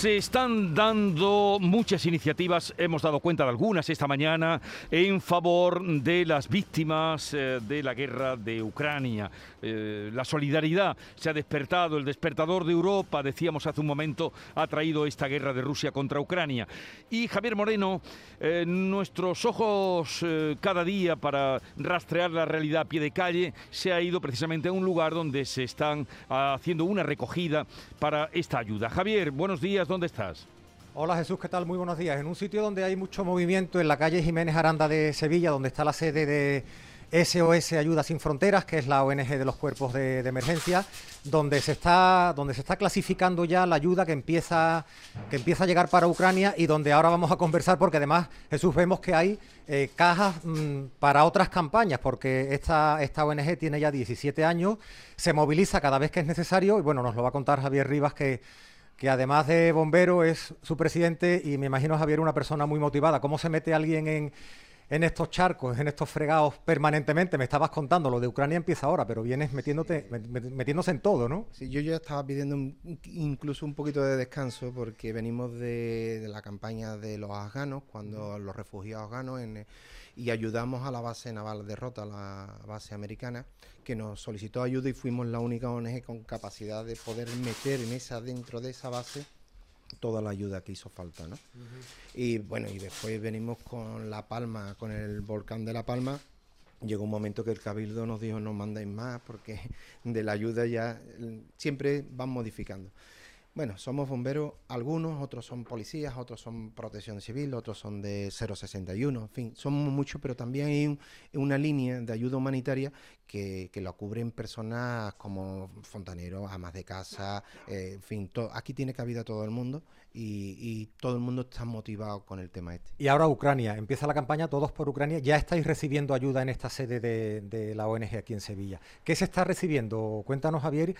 Se están dando muchas iniciativas, hemos dado cuenta de algunas esta mañana, en favor de las víctimas eh, de la guerra de Ucrania. Eh, la solidaridad se ha despertado, el despertador de Europa, decíamos hace un momento, ha traído esta guerra de Rusia contra Ucrania. Y Javier Moreno, eh, nuestros ojos cada día para rastrear la realidad a pie de calle, se ha ido precisamente a un lugar donde se están haciendo una recogida para esta ayuda. Javier, buenos días. ¿Dónde estás? Hola Jesús, ¿qué tal? Muy buenos días. En un sitio donde hay mucho movimiento, en la calle Jiménez Aranda de Sevilla, donde está la sede de SOS Ayuda Sin Fronteras, que es la ONG de los cuerpos de, emergencia, donde se está donde se está clasificando ya la ayuda que empieza que empieza a llegar para Ucrania y donde ahora vamos a conversar porque además Jesús vemos que hay eh, cajas mm, para otras campañas porque esta esta ONG tiene ya 17 años, se moviliza cada vez que es necesario y bueno nos lo va a contar Javier Rivas que que además de bombero es su presidente y me imagino Javier una persona muy motivada. ¿Cómo se mete alguien en, en estos charcos, en estos fregados permanentemente? Me estabas contando, lo de Ucrania empieza ahora, pero vienes metiéndote, metiéndose en todo, ¿no? Sí, yo ya estaba pidiendo incluso un poquito de descanso porque venimos de, de, la campaña de los afganos, cuando los refugiados afganos en y ayudamos a la base naval de Rota, la base americana, que nos solicitó ayuda y fuimos la única ONG con capacidad de poder meter en esa dentro de esa base toda la ayuda que hizo falta, ¿no? Y bueno, y después venimos con La Palma, con el volcán de La Palma. Llegó un momento que el cabildo nos dijo no mandéis más porque de la ayuda ya siempre van modificando. Bueno, somos bomberos, algunos, otros son policías, otros son protección civil, otros son de 061, en fin, somos muchos, pero también hay una línea de ayuda humanitaria que, lo cubren personas como fontaneros, amas de casa, eh, en fin, aquí tiene cabida todo el mundo y, todo el mundo está motivado con el tema este. Y ahora Ucrania, empieza la campaña Todos por Ucrania, ya estáis recibiendo ayuda en esta sede de, la ONG aquí en Sevilla. ¿Qué se está recibiendo? Cuéntanos, Javier.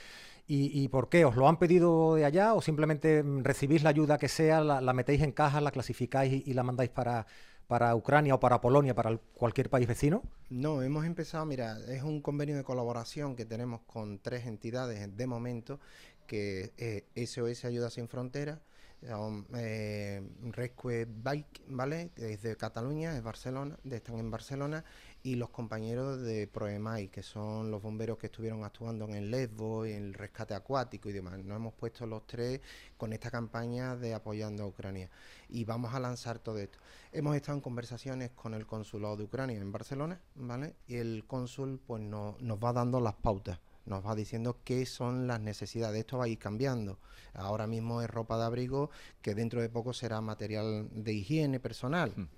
¿Y, por qué? ¿Os lo han pedido de allá o simplemente recibís la ayuda que sea, la, metéis en cajas, la clasificáis y, la mandáis para, para Ucrania o para Polonia, para cualquier país vecino? No, hemos empezado, mira, es un convenio de colaboración que tenemos con tres entidades de momento, que es SOS Ayuda Sin Fronteras, eh, Rescue Bike, ¿vale? Es de Cataluña, es Barcelona, están en Barcelona, y los compañeros de Proemai, que son los bomberos que estuvieron actuando en el Lesbo, en el rescate acuático y demás. Nos hemos puesto los tres con esta campaña de apoyando a Ucrania y vamos a lanzar todo esto. Hemos estado en conversaciones con el consulado de Ucrania en Barcelona, ¿vale? Y el cónsul pues nos va dando las pautas nos va diciendo qué son las necesidades. Esto va a ir cambiando. Ahora mismo es ropa de abrigo, que dentro de poco será material de higiene personal. Hmm.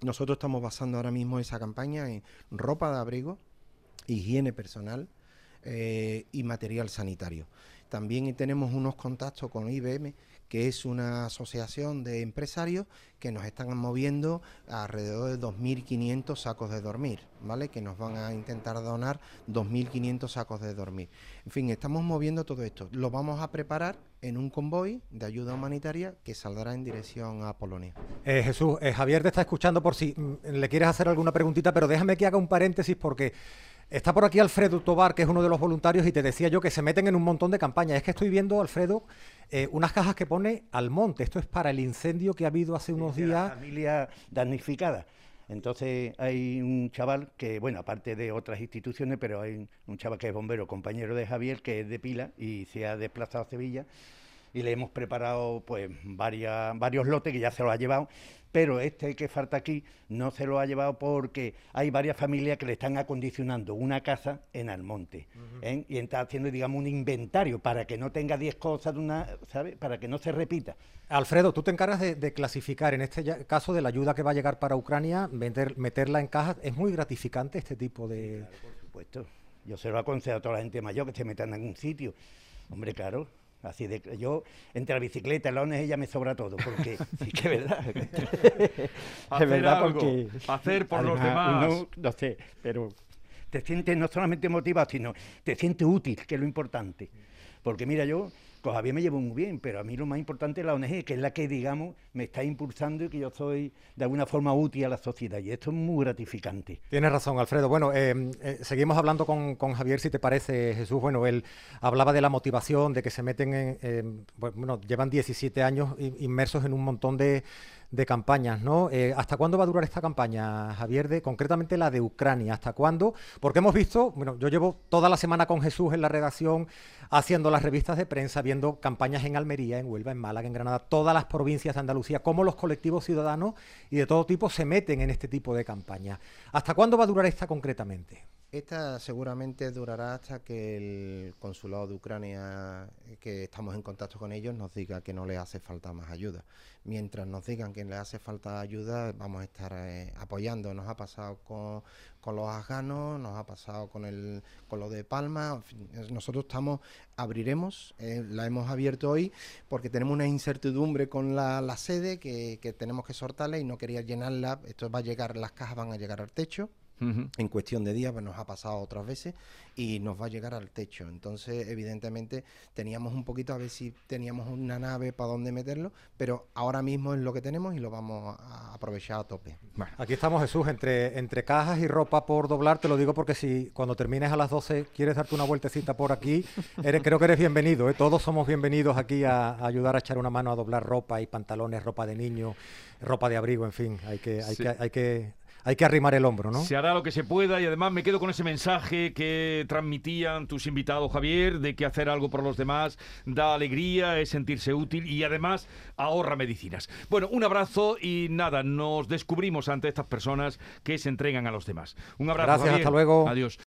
Nosotros estamos basando ahora mismo esa campaña en ropa de abrigo, higiene personal eh, y material sanitario. También tenemos unos contactos con IBM, que es una asociación de empresarios que nos están moviendo alrededor de 2.500 sacos de dormir, ¿vale? Que nos van a intentar donar 2.500 sacos de dormir. En fin, estamos moviendo todo esto. Lo vamos a preparar en un convoy de ayuda humanitaria que saldrá en dirección a Polonia. Eh, Jesús, eh, Javier te está escuchando por si mm, le quieres hacer alguna preguntita, pero déjame que haga un paréntesis porque Está por aquí Alfredo Tobar, que es uno de los voluntarios, y te decía yo que se meten en un montón de campañas. Es que estoy viendo, Alfredo, eh, unas cajas que pone al monte. Esto es para el incendio que ha habido hace unos días. La familia damnificada. Entonces hay un chaval que, bueno, aparte de otras instituciones, pero hay un chaval que es bombero, compañero de Javier, que es de Pila y se ha desplazado a Sevilla y le hemos preparado pues varias, varios lotes que ya se los ha llevado, pero este que falta aquí no se lo ha llevado porque hay varias familias que le están acondicionando una casa en Almonte ¿eh? y está haciendo, digamos, un inventario para que no tenga 10 cosas de una, ¿sabes? Para que no se repita. Alfredo, tú te encargas de, clasificar, en este caso de la ayuda que va a llegar para Ucrania, meterla en cajas. ¿Es muy gratificante este tipo de...? por supuesto. Yo se lo aconsejo a toda la gente mayor que se metan en algún sitio. Hombre, claro, Así de yo entre la bicicleta y la ONG ya me sobra todo, porque sí que es verdad. es verdad porque hacer por los demás. No, sé, pero te sientes no solamente motivado, sino te sientes útil, que es lo importante. Porque mira, yo Javier me llevo muy bien, pero a mí lo más importante es la ONG, que es la que, digamos, me está impulsando y que yo soy de alguna forma útil a la sociedad. Y esto es muy gratificante. Tienes razón, Alfredo. Bueno, eh, eh, seguimos hablando con, con, Javier, si te parece, Jesús. Bueno, él hablaba de la motivación, de que se meten en, bueno, llevan 17 años inmersos en un montón de de campañas, ¿no? Eh, ¿Hasta cuándo va a durar esta campaña, Javier? De, concretamente la de Ucrania. ¿Hasta cuándo? Porque hemos visto, bueno, yo llevo toda la semana con Jesús en la redacción haciendo las revistas de prensa, viendo campañas en Almería, en Huelva, en Málaga, en Granada, todas las provincias de Andalucía, cómo los colectivos ciudadanos y de todo tipo se meten en este tipo de campañas. ¿Hasta cuándo va a durar esta concretamente? Esta seguramente durará hasta que el consulado de Ucrania, eh, que estamos en contacto con ellos, nos diga que no le hace falta más ayuda. Mientras nos digan que le hace falta ayuda, vamos a estar eh, apoyando. Nos ha pasado con, los afganos, nos ha pasado con, el, con lo de Palma. nosotros estamos, abriremos, eh, la hemos abierto hoy porque tenemos una incertidumbre con la, sede que, tenemos que sortarla y no quería llenarla. Esto va a llegar, las cajas van a llegar al techo en cuestión de días, pues nos ha pasado otras veces y nos va a llegar al techo. Entonces, evidentemente, teníamos un poquito a ver si teníamos una nave para dónde meterlo, pero ahora mismo es lo que tenemos y lo vamos a aprovechar a tope. Aquí estamos, Jesús, entre, entre cajas y ropa por doblar. Te lo digo porque si cuando termines a las 12 quieres darte una vueltecita por aquí, eres, creo que eres bienvenido. ¿eh? Todos somos bienvenidos aquí a, ayudar a echar una mano a doblar ropa y pantalones, ropa de niño, ropa de abrigo, en fin. Hay que, hay que, hay que hay que arrimar el hombro, ¿no? Se hará lo que se pueda y además me quedo con ese mensaje que transmitían tus invitados, Javier, de que hacer algo por los demás da alegría, es sentirse útil y además ahorra medicinas. Bueno, un abrazo y nada, nos descubrimos ante estas personas que se entregan a los demás. Un abrazo. Gracias, hasta luego. Adiós.